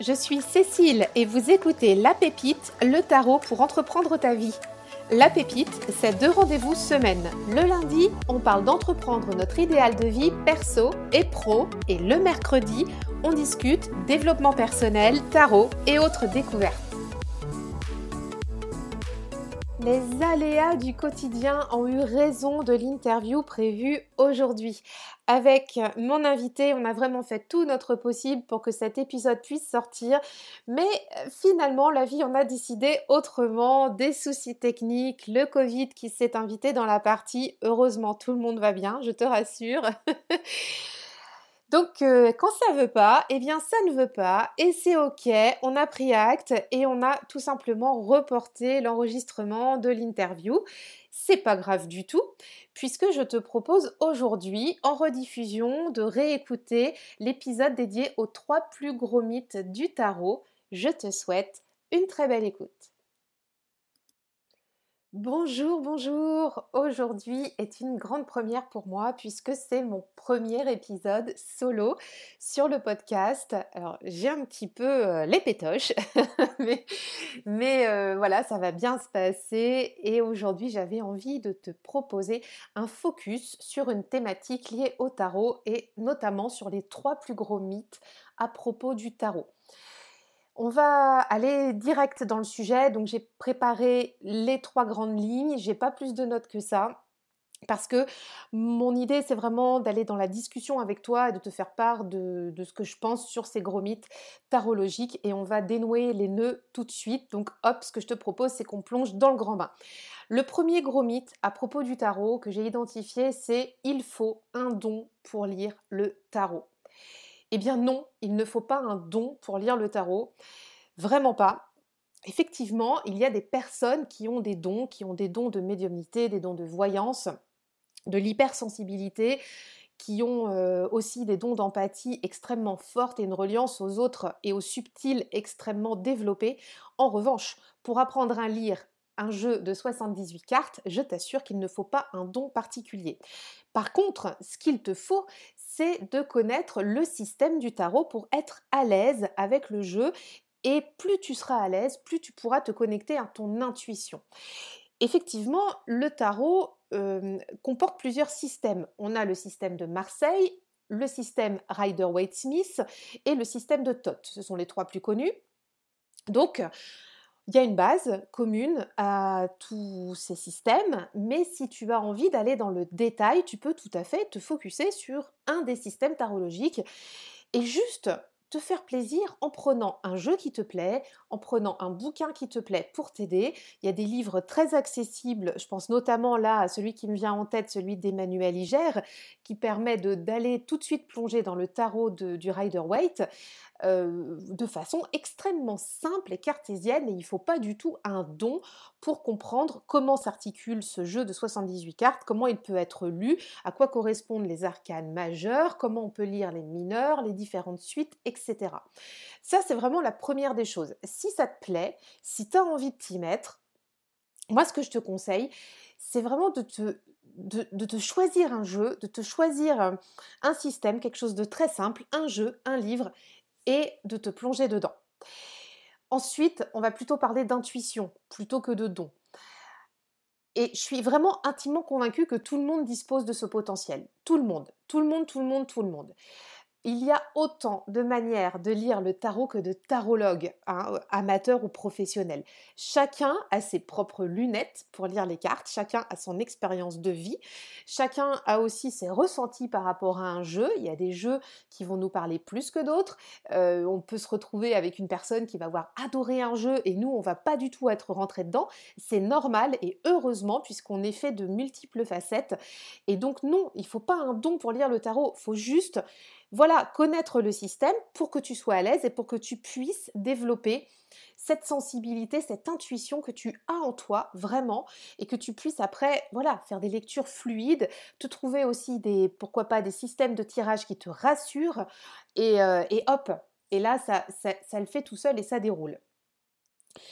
je suis Cécile et vous écoutez La Pépite, le tarot pour entreprendre ta vie. La Pépite, c'est deux rendez-vous semaine. Le lundi, on parle d'entreprendre notre idéal de vie perso et pro. Et le mercredi, on discute développement personnel, tarot et autres découvertes. Les aléas du quotidien ont eu raison de l'interview prévue aujourd'hui. Avec mon invité, on a vraiment fait tout notre possible pour que cet épisode puisse sortir, mais euh, finalement la vie en a décidé autrement, des soucis techniques, le Covid qui s'est invité dans la partie, heureusement tout le monde va bien, je te rassure. Donc euh, quand ça veut pas, eh bien ça ne veut pas et c'est ok, on a pris acte et on a tout simplement reporté l'enregistrement de l'interview. C'est pas grave du tout puisque je te propose aujourd'hui en rediffusion de réécouter l'épisode dédié aux trois plus gros mythes du tarot. Je te souhaite une très belle écoute. Bonjour, bonjour. Aujourd'hui est une grande première pour moi puisque c'est mon premier épisode solo sur le podcast. Alors j'ai un petit peu euh, les pétoches, mais, euh, voilà, ça va bien se passer. Et aujourd'hui j'avais envie de te proposer un focus sur une thématique liée au tarot et notamment sur les trois plus gros mythes à propos du tarot. On va aller direct dans le sujet. Donc j'ai préparé les trois grandes lignes. J'ai pas plus de notes que ça. Parce que mon idée, c'est vraiment d'aller dans la discussion avec toi et de te faire part de, ce que je pense sur ces gros mythes tarologiques. Et on va dénouer les nœuds tout de suite. Donc hop, ce que je te propose, c'est qu'on plonge dans le grand bain. Le premier gros mythe à propos du tarot que j'ai identifié, c'est il faut un don pour lire le tarot. Eh bien non, il ne faut pas un don pour lire le tarot. Vraiment pas. Effectivement, il y a des personnes qui ont des dons, qui ont des dons de médiumnité, des dons de voyance, de l'hypersensibilité, qui ont euh, aussi des dons d'empathie extrêmement fortes et une reliance aux autres et aux subtils extrêmement développés. En revanche, pour apprendre à lire un jeu de 78 cartes, je t'assure qu'il ne faut pas un don particulier. Par contre, ce qu'il te faut, c'est de connaître le système du tarot pour être à l'aise avec le jeu. Et plus tu seras à l'aise, plus tu pourras te connecter à ton intuition. Effectivement, le tarot euh, comporte plusieurs systèmes. On a le système de Marseille, le système Rider-Waite-Smith et le système de Thoth. Ce sont les trois plus connus. Donc, il y a une base commune à tous ces systèmes, mais si tu as envie d'aller dans le détail, tu peux tout à fait te focuser sur un des systèmes tarologiques. Et juste te faire plaisir en prenant un jeu qui te plaît, en prenant un bouquin qui te plaît pour t'aider. Il y a des livres très accessibles, je pense notamment là à celui qui me vient en tête, celui d'Emmanuel Iger, qui permet d'aller tout de suite plonger dans le tarot du Rider-Waite. Euh, de façon extrêmement simple et cartésienne et il ne faut pas du tout un don pour comprendre comment s'articule ce jeu de 78 cartes, comment il peut être lu, à quoi correspondent les arcanes majeures, comment on peut lire les mineurs, les différentes suites, etc. Ça, c'est vraiment la première des choses. Si ça te plaît, si tu as envie de t'y mettre, moi, ce que je te conseille, c'est vraiment de te, de, te choisir un jeu, de te choisir un système, quelque chose de très simple, un jeu, un livre, et de te plonger dedans. Ensuite, on va plutôt parler d'intuition plutôt que de don. Et je suis vraiment intimement convaincue que tout le monde dispose de ce potentiel. Tout le monde, tout le monde, tout le monde, tout le monde. Il y a autant de manières de lire le tarot que de tarologues, hein, amateurs ou professionnels. Chacun a ses propres lunettes pour lire les cartes, chacun a son expérience de vie, chacun a aussi ses ressentis par rapport à un jeu. Il y a des jeux qui vont nous parler plus que d'autres. Euh, on peut se retrouver avec une personne qui va avoir adoré un jeu et nous, on va pas du tout être rentré dedans. C'est normal et heureusement puisqu'on est fait de multiples facettes. Et donc non, il faut pas un don pour lire le tarot, faut juste voilà, connaître le système pour que tu sois à l'aise et pour que tu puisses développer cette sensibilité, cette intuition que tu as en toi vraiment et que tu puisses après, voilà, faire des lectures fluides, te trouver aussi des, pourquoi pas, des systèmes de tirage qui te rassurent et, euh, hop, et là, ça, ça, ça le fait tout seul et ça déroule.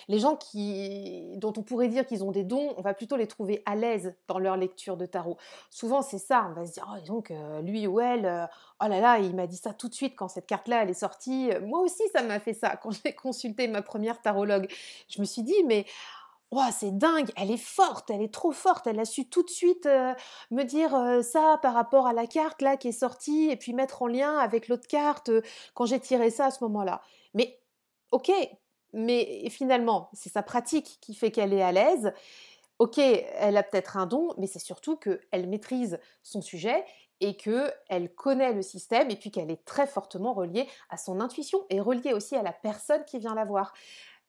Les gens qui, dont on pourrait dire qu'ils ont des dons, on va plutôt les trouver à l'aise dans leur lecture de tarot. Souvent, c'est ça. On va se dire, oh, donc, lui ou elle, euh, oh là là, il m'a dit ça tout de suite quand cette carte-là, elle est sortie. Moi aussi, ça m'a fait ça quand j'ai consulté ma première tarologue. Je me suis dit, mais oh, c'est dingue, elle est forte, elle est trop forte, elle a su tout de suite euh, me dire euh, ça par rapport à la carte là qui est sortie et puis mettre en lien avec l'autre carte quand j'ai tiré ça à ce moment-là. Mais ok, mais finalement, c'est sa pratique qui fait qu'elle est à l'aise. Ok, elle a peut-être un don, mais c'est surtout qu'elle maîtrise son sujet et qu'elle connaît le système et puis qu'elle est très fortement reliée à son intuition et reliée aussi à la personne qui vient la voir.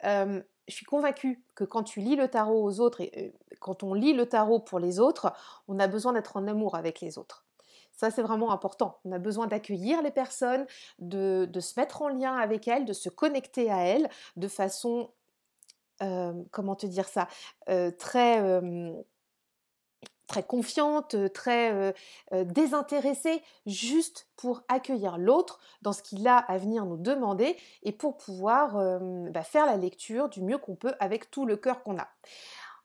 je suis convaincue que quand tu lis le tarot aux autres et quand on lit le tarot pour les autres, on a besoin d'être en amour avec les autres. Ça, c'est vraiment important. On a besoin d'accueillir les personnes, de, se mettre en lien avec elles, de se connecter à elles de façon, euh, comment te dire ça, euh, très, euh, très confiante, très désintéressée, juste pour accueillir l'autre dans ce qu'il a à venir nous demander et pour pouvoir bah, faire la lecture du mieux qu'on peut avec tout le cœur qu'on a.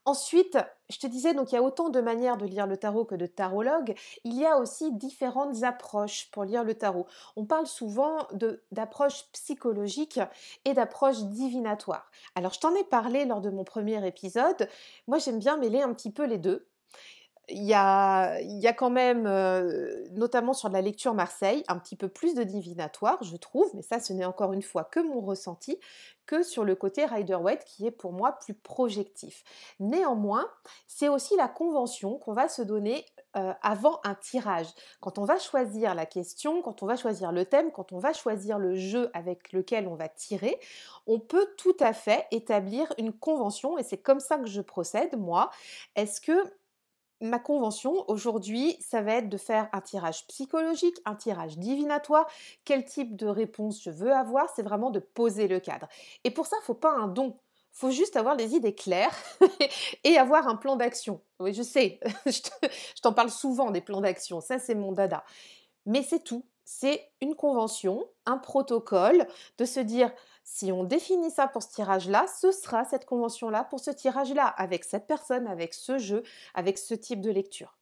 Ensuite, je te disais, donc il y a autant de manières de lire le tarot que de tarologues. Il y a aussi différentes approches pour lire le tarot. On parle souvent d'approches psychologiques et d'approches divinatoires. Alors, je t'en ai parlé lors de mon premier épisode. Moi, j'aime bien mêler un petit peu les deux il y a, quand même, euh, notamment sur la lecture Marseille, un petit peu plus de divinatoire, je trouve, mais ça, ce n'est encore une fois que mon ressenti, que sur le côté Rider-Waite qui est pour moi plus projectif. Néanmoins, c'est aussi la convention qu'on va se donner euh, avant un tirage. Quand on va choisir la question, quand on va choisir le thème, quand on va choisir le jeu avec lequel on va tirer, on peut tout à fait établir une convention et c'est comme ça que je procède, moi. Est-ce que ma convention aujourd'hui, ça va être de faire un tirage psychologique, un tirage divinatoire. Quel type de réponse je veux avoir C'est vraiment de poser le cadre. Et pour ça, il faut pas un don. faut juste avoir les idées claires et avoir un plan d'action. Oui, je sais, je t'en parle souvent des plans d'action. Ça, c'est mon dada. Mais c'est tout. C'est une convention, un protocole de se dire si on définit ça pour ce tirage-là, ce sera cette convention-là pour ce tirage-là, avec cette personne, avec ce jeu, avec ce type de lecture.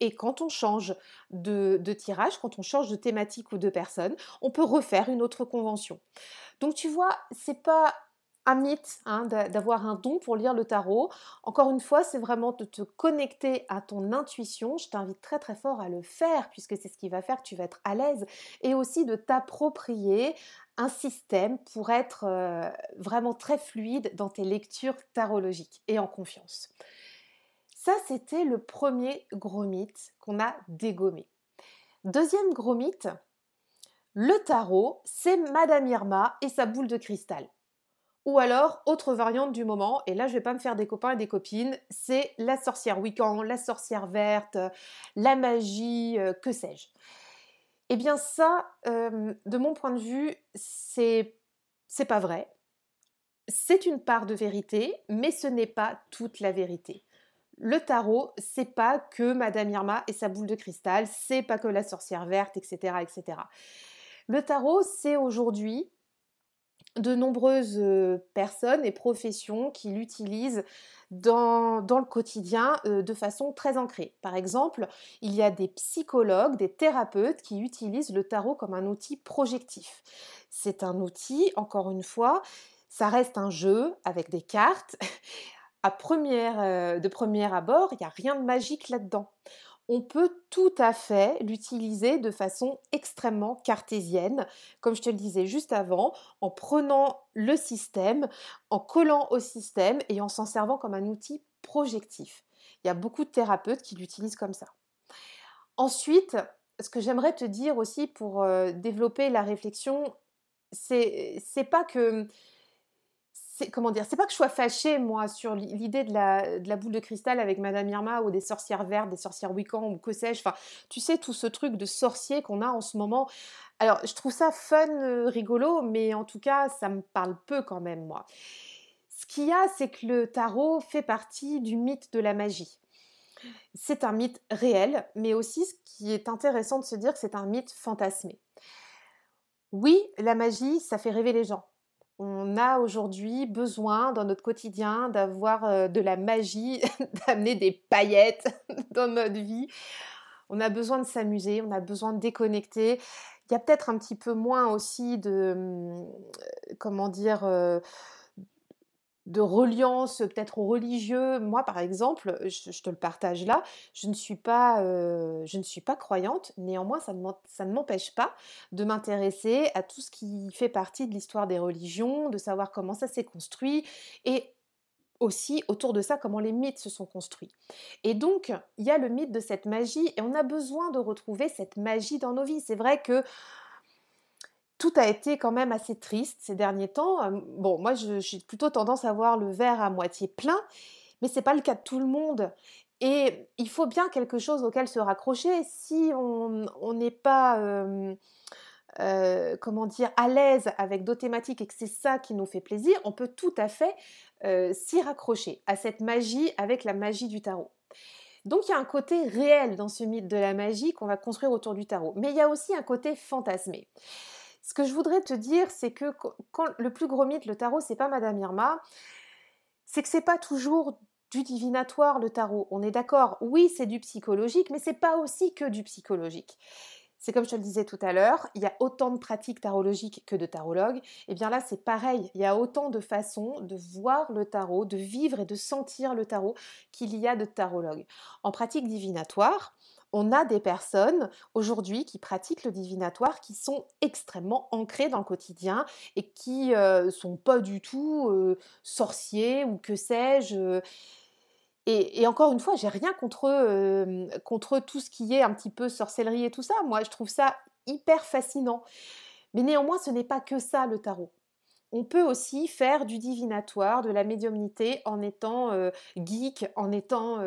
Et quand on change de, tirage, quand on change de thématique ou de personne, on peut refaire une autre convention. Donc tu vois, c'est pas un mythe hein, d'avoir un don pour lire le tarot. Encore une fois, c'est vraiment de te connecter à ton intuition. Je t'invite très très fort à le faire puisque c'est ce qui va faire que tu vas être à l'aise et aussi de t'approprier un système pour être euh, vraiment très fluide dans tes lectures tarologiques et en confiance. Ça, c'était le premier gros mythe qu'on a dégommé. Deuxième gros mythe, le tarot, c'est Madame Irma et sa boule de cristal. Ou alors, autre variante du moment, et là je vais pas me faire des copains et des copines, c'est la sorcière Wiccan, la sorcière verte, la magie, euh, que sais-je. Eh bien ça, euh, de mon point de vue, c'est c'est pas vrai. C'est une part de vérité, mais ce n'est pas toute la vérité. Le tarot, c'est pas que Madame Irma et sa boule de cristal, c'est pas que la sorcière verte, etc., etc. Le tarot, c'est aujourd'hui de nombreuses personnes et professions qui l'utilisent dans, le quotidien de façon très ancrée. Par exemple, il y a des psychologues, des thérapeutes qui utilisent le tarot comme un outil projectif. C'est un outil, encore une fois, ça reste un jeu avec des cartes. À première, de premier abord, il n'y a rien de magique là-dedans on peut tout à fait l'utiliser de façon extrêmement cartésienne, comme je te le disais juste avant, en prenant le système, en collant au système et en s'en servant comme un outil projectif. Il y a beaucoup de thérapeutes qui l'utilisent comme ça. Ensuite, ce que j'aimerais te dire aussi pour euh, développer la réflexion, c'est pas que c'est comment dire, c'est pas que je sois fâchée moi sur l'idée de la, boule de cristal avec Madame Irma ou des sorcières vertes, des sorcières Wiccan ou que sais-je. Enfin, tu sais tout ce truc de sorcier qu'on a en ce moment. Alors, je trouve ça fun, euh, rigolo, mais en tout cas, ça me parle peu quand même moi. Ce qu'il y a, c'est que le tarot fait partie du mythe de la magie. C'est un mythe réel, mais aussi ce qui est intéressant de se dire que c'est un mythe fantasmé. Oui, la magie, ça fait rêver les gens on a aujourd'hui besoin dans notre quotidien d'avoir de la magie, d'amener des paillettes dans notre vie. On a besoin de s'amuser, on a besoin de déconnecter. Il y a peut-être un petit peu moins aussi de, mmh, comment dire, de reliance peut-être aux religieux. Moi, par exemple, je, te le partage là, je ne suis pas, je ne suis pas croyante. Néanmoins, ça ne m'empêche pas de m'intéresser à tout ce qui fait partie de l'histoire des religions, de savoir comment ça s'est construit et aussi autour de ça comment les mythes se sont construits. Et donc, il y a le mythe de cette magie et on a besoin de retrouver cette magie dans nos vies. C'est vrai que tout a été quand même assez triste ces derniers temps. Euh, bon, moi, j'ai plutôt tendance à voir le verre à moitié plein, mais c'est pas le cas de tout le monde. Et il faut bien quelque chose auquel se raccrocher. Si on n'est pas, euh, euh, comment dire, à l'aise avec d'autres thématiques et que c'est ça qui nous fait plaisir, on peut tout à fait s'y raccrocher à cette magie avec la magie du tarot. Donc il y a un côté réel dans ce mythe de la magie qu'on va construire autour du tarot, mais il y a aussi un côté fantasmé. Ce que je voudrais te dire, c'est que le plus gros mythe, le tarot, c'est pas Madame Irma, c'est que c'est pas toujours du divinatoire le tarot. On est d'accord, oui, c'est du psychologique, mais c'est pas aussi que du psychologique. C'est comme je te le disais tout à l'heure, il y a autant de pratiques tarologiques que de tarologues. Et eh bien là, c'est pareil. Il y a autant de façons de voir le tarot, de vivre et de sentir le tarot qu'il y a de tarologues. En pratique divinatoire, on a des personnes aujourd'hui qui pratiquent le divinatoire qui sont extrêmement ancrées dans le quotidien et qui ne sont pas du tout sorciers ou que sais-je. Et, encore une fois, j'ai rien contre, contre tout ce qui est un petit peu sorcellerie et tout ça. Moi, je trouve ça hyper fascinant. Mais néanmoins, ce n'est pas que ça le tarot. On peut aussi faire du divinatoire, de la médiumnité en étant geek, en étant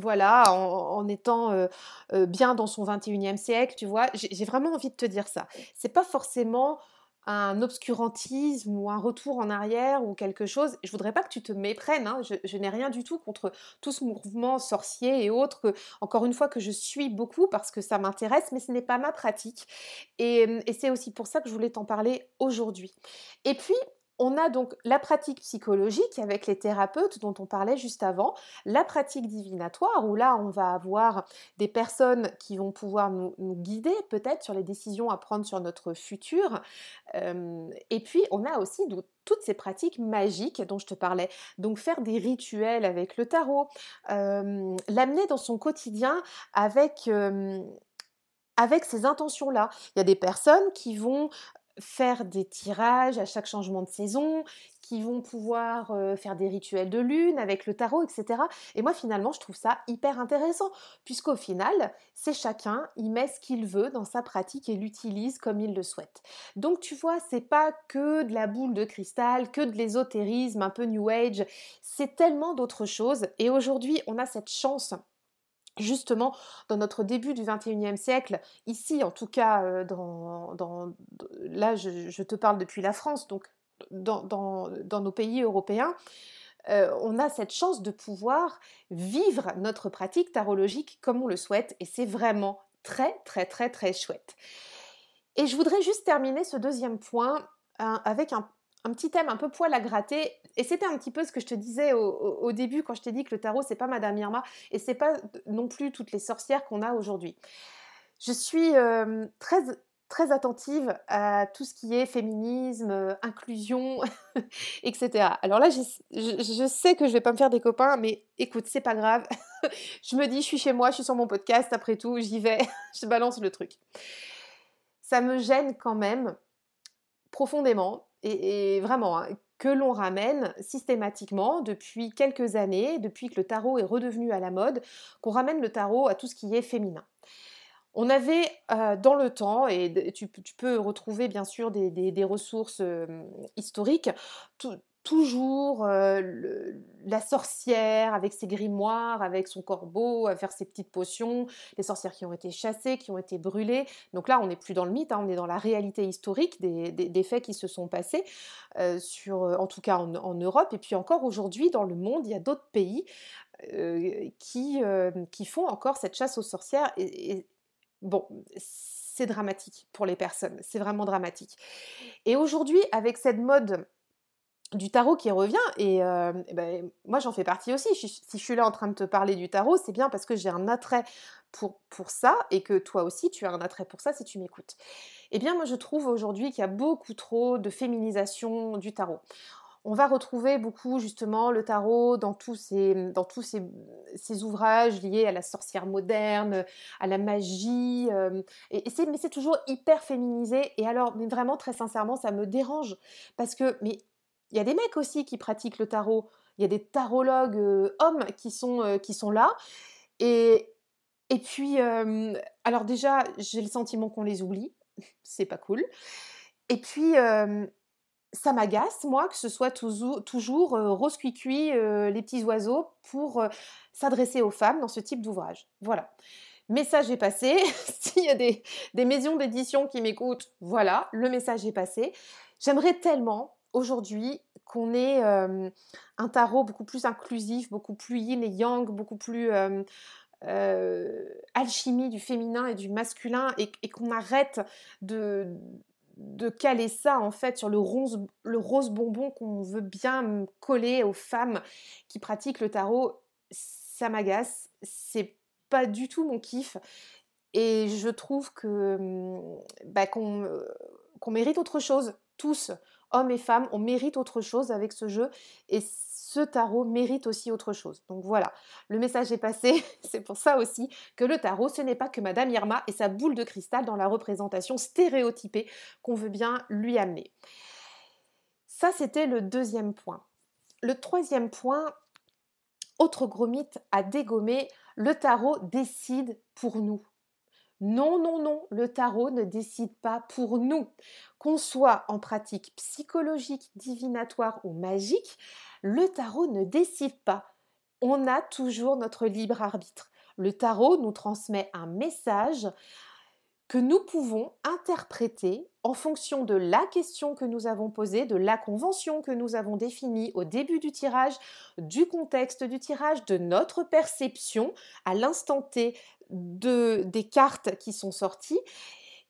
voilà, en, étant bien dans son 21e siècle, tu vois. J'ai vraiment envie de te dire ça. C'est pas forcément un obscurantisme ou un retour en arrière ou quelque chose. Je voudrais pas que tu te méprennes. Hein. Je, n'ai rien du tout contre tout ce mouvement sorcier et autres. encore une fois, que je suis beaucoup parce que ça m'intéresse, mais ce n'est pas ma pratique. et c'est aussi pour ça que je voulais t'en parler aujourd'hui. Et puis, on a donc la pratique psychologique avec les thérapeutes dont on parlait juste avant, la pratique divinatoire où là on va avoir des personnes qui vont pouvoir nous, guider peut-être sur les décisions à prendre sur notre futur. Euh, et puis on a aussi toutes ces pratiques magiques dont je te parlais. Donc faire des rituels avec le tarot, euh, l'amener dans son quotidien avec... Euh, avec ces intentions-là. Il y a des personnes qui vont faire des tirages à chaque changement de saison, qui vont pouvoir faire des rituels de lune avec le tarot, etc. Et moi, finalement, je trouve ça hyper intéressant, puisqu'au final, c'est chacun, il met ce qu'il veut dans sa pratique et l'utilise comme il le souhaite. Donc, tu vois, c'est pas que de la boule de cristal, que de l'ésotérisme un peu New Age, c'est tellement d'autres choses. Et aujourd'hui, on a cette chance justement dans notre début du 21e siècle, ici en tout cas, euh, dans, là je, te parle depuis la France, donc dans, nos pays européens, euh, on a cette chance de pouvoir vivre notre pratique tarologique comme on le souhaite et c'est vraiment très très très très chouette. Et je voudrais juste terminer ce deuxième point hein, avec un, un petit thème un peu poil à gratter. Et c'était un petit peu ce que je te disais au, début quand je t'ai dit que le tarot, c'est pas Madame Irma et c'est pas non plus toutes les sorcières qu'on a aujourd'hui. Je suis euh, très très attentive à tout ce qui est féminisme, euh, inclusion, etc. Alors là, je, je, sais que je vais pas me faire des copains, mais écoute, c'est pas grave. je me dis, je suis chez moi, je suis sur mon podcast, après tout, j'y vais, je balance le truc. Ça me gêne quand même profondément et, vraiment, hein, que l'on ramène systématiquement depuis quelques années, depuis que le tarot est redevenu à la mode, qu'on ramène le tarot à tout ce qui est féminin. On avait euh, dans le temps, et tu, peux retrouver bien sûr des, ressources euh, historiques, tout, toujours la sorcière avec ses grimoires, avec son corbeau, à faire ses petites potions, les sorcières qui ont été chassées, qui ont été brûlées. Donc là, on n'est plus dans le mythe, hein, on est dans la réalité historique des, faits qui se sont passés, sur, en tout cas en, Europe. Et puis encore aujourd'hui, dans le monde, il y a d'autres pays qui, qui font encore cette chasse aux sorcières. Et bon, c'est dramatique pour les personnes, c'est vraiment dramatique. Et aujourd'hui, avec cette mode du tarot qui revient, et, euh, ben, moi j'en fais partie aussi, si je suis là en train de te parler du tarot, c'est bien parce que j'ai un attrait pour, ça, et que toi aussi tu as un attrait pour ça si tu m'écoutes. Eh bien moi je trouve aujourd'hui qu'il y a beaucoup trop de féminisation du tarot on va retrouver beaucoup justement le tarot dans tous ces, ouvrages liés à la sorcière moderne, à la magie. Euh, mais c'est toujours hyper féminisé. Et alors, vraiment très sincèrement, ça me dérange parce que mais il y a des mecs aussi qui pratiquent le tarot. Il y a des tarologues hommes qui sont, qui sont là. Et, et puis, alors déjà, j'ai le sentiment qu'on les oublie. c'est pas cool. Et puis, ça m'agace, moi, que ce soit toujours, toujours rose cuicui, les petits oiseaux, pour s'adresser aux femmes dans ce type d'ouvrage. Voilà. Message est passé. S'il y a des, des maisons d'édition qui m'écoutent, voilà, le message est passé. J'aimerais tellement aujourd'hui qu'on ait un tarot beaucoup plus inclusif, beaucoup plus yin et yang, beaucoup plus alchimie du féminin et du masculin, et qu'on arrête de caler ça en fait sur le rose, bonbon qu'on veut bien coller aux femmes qui pratiquent le tarot, ça m'agace, c'est pas du tout mon kiff et je trouve que bah, qu'on mérite autre chose, tous, hommes et femmes, on mérite autre chose avec ce jeu et ce tarot mérite aussi autre chose. Donc voilà, le message est passé. C'est pour ça aussi que le tarot, ce n'est pas que Madame Irma et sa boule de cristal dans la représentation stéréotypée qu'on veut bien lui amener. Ça, c'était le deuxième point. Le troisième point, autre gros mythe à dégommer, le tarot décide pour nous. Non, non, non, le tarot ne décide pas pour nous. Qu'on soit en pratique psychologique, divinatoire ou magique, le tarot ne décide pas. On a toujours notre libre arbitre. Le tarot nous transmet un message que nous pouvons interpréter en fonction de la question que nous avons posée, de la convention que nous avons définie au début du tirage, du contexte du tirage, de notre perception à l'instant T de, des cartes qui sont sorties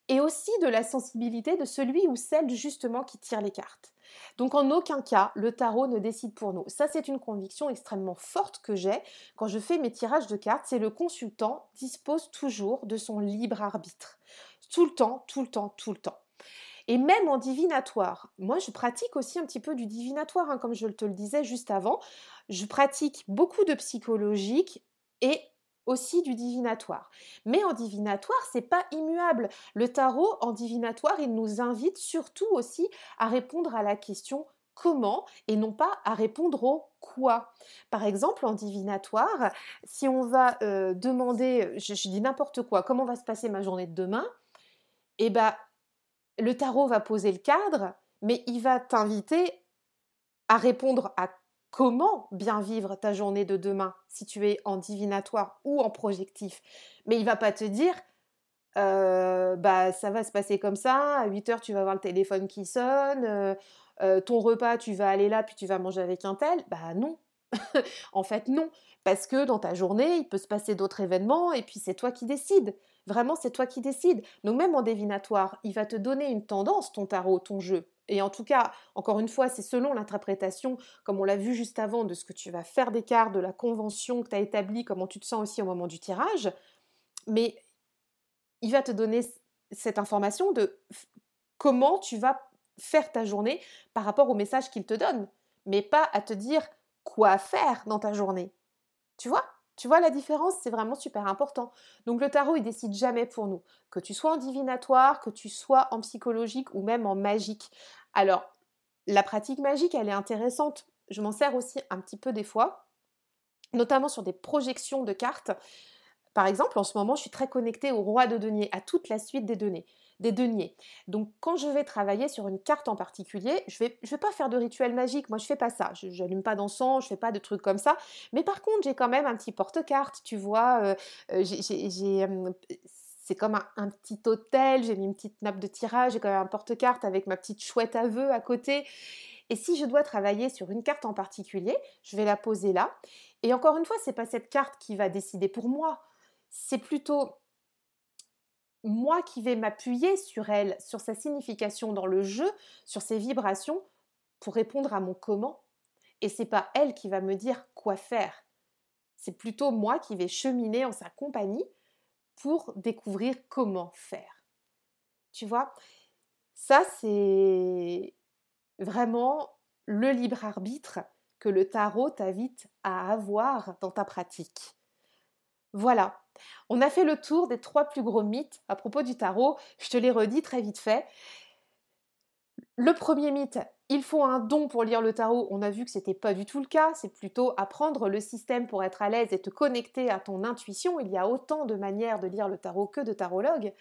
et aussi de la sensibilité de celui ou celle justement qui tire les cartes. Donc en aucun cas, le tarot ne décide pour nous. Ça, c'est une conviction extrêmement forte que j'ai quand je fais mes tirages de cartes, c'est le consultant dispose toujours de son libre arbitre. Tout le temps, tout le temps, tout le temps. Et même en divinatoire, moi je pratique aussi un petit peu du divinatoire, hein, comme je te le disais juste avant. Je pratique beaucoup de psychologique et aussi du divinatoire. Mais en divinatoire, c'est pas immuable. Le tarot en divinatoire, il nous invite surtout aussi à répondre à la question comment et non pas à répondre au quoi. Par exemple, en divinatoire, si on va euh, demander, je, dis n'importe quoi, comment va se passer ma journée de demain, eh ben, le tarot va poser le cadre, mais il va t'inviter à répondre à comment bien vivre ta journée de demain si tu es en divinatoire ou en projectif? Mais il va pas te dire bah ça va se passer comme ça, à 8 heures tu vas avoir le téléphone qui sonne, ton repas tu vas aller là puis tu vas manger avec un tel. Bah non. en fait non, parce que dans ta journée, il peut se passer d'autres événements et puis c'est toi qui décides. Vraiment, c'est toi qui décides. Donc même en divinatoire, il va te donner une tendance, ton tarot, ton jeu. Et en tout cas, encore une fois, c'est selon l'interprétation, comme on l'a vu juste avant, de ce que tu vas faire des cartes, de la convention que tu as établie, comment tu te sens aussi au moment du tirage. Mais il va te donner cette information de comment tu vas faire ta journée par rapport au message qu'il te donne, mais pas à te dire quoi faire dans ta journée. Tu vois? Tu vois la différence, c'est vraiment super important. Donc le tarot, il décide jamais pour nous. Que tu sois en divinatoire, que tu sois en psychologique ou même en magique. Alors, la pratique magique, elle est intéressante. Je m'en sers aussi un petit peu des fois, notamment sur des projections de cartes. Par exemple, en ce moment, je suis très connectée au roi de denier, à toute la suite des données des deniers. Donc quand je vais travailler sur une carte en particulier, je vais, je vais pas faire de rituel magique, moi je fais pas ça, je n'allume pas d'encens, je fais pas de trucs comme ça, mais par contre j'ai quand même un petit porte-carte, tu vois, euh, euh, j'ai c'est comme un, petit hôtel, j'ai mis une petite nappe de tirage, j'ai quand même un porte-carte avec ma petite chouette à vœux à côté. Et si je dois travailler sur une carte en particulier, je vais la poser là. Et encore une fois, c'est pas cette carte qui va décider pour moi. C'est plutôt moi qui vais m'appuyer sur elle, sur sa signification dans le jeu, sur ses vibrations, pour répondre à mon comment. Et c'est pas elle qui va me dire quoi faire. C'est plutôt moi qui vais cheminer en sa compagnie pour découvrir comment faire. Tu vois, ça c'est vraiment le libre arbitre que le tarot t'invite à avoir dans ta pratique. Voilà, on a fait le tour des trois plus gros mythes à propos du tarot. Je te les redis très vite fait. Le premier mythe, il faut un don pour lire le tarot. On a vu que ce n'était pas du tout le cas. C'est plutôt apprendre le système pour être à l'aise et te connecter à ton intuition. Il y a autant de manières de lire le tarot que de tarologues.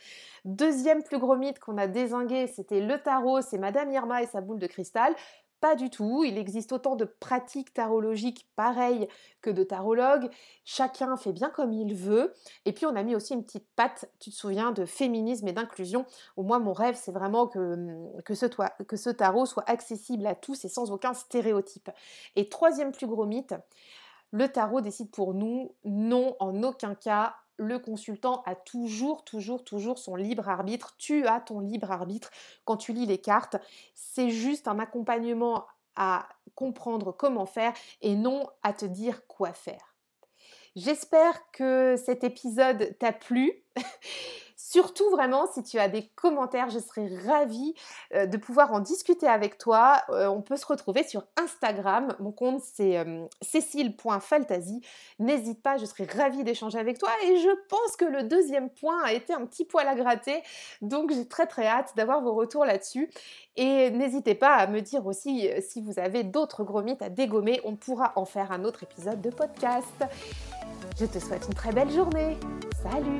Deuxième plus gros mythe qu'on a désingué, c'était le tarot, c'est Madame Irma et sa boule de cristal. Pas du tout, il existe autant de pratiques tarologiques pareilles que de tarologues, chacun fait bien comme il veut, et puis on a mis aussi une petite patte, tu te souviens, de féminisme et d'inclusion, où moi mon rêve c'est vraiment ce, que ce tarot soit accessible à tous et sans aucun stéréotype. Et troisième plus gros mythe, le tarot décide pour nous, non en aucun cas, le consultant a toujours, toujours, toujours son libre arbitre. Tu as ton libre arbitre quand tu lis les cartes. C'est juste un accompagnement à comprendre comment faire et non à te dire quoi faire. J'espère que cet épisode t'a plu. Surtout vraiment, si tu as des commentaires, je serais ravie euh, de pouvoir en discuter avec toi. Euh, on peut se retrouver sur Instagram. Mon compte c'est euh, cécile.fantasy. N'hésite pas, je serais ravie d'échanger avec toi. Et je pense que le deuxième point a été un petit poil à gratter. Donc j'ai très très hâte d'avoir vos retours là-dessus. Et n'hésitez pas à me dire aussi si vous avez d'autres gros mythes à dégommer. On pourra en faire un autre épisode de podcast. Je te souhaite une très belle journée. Salut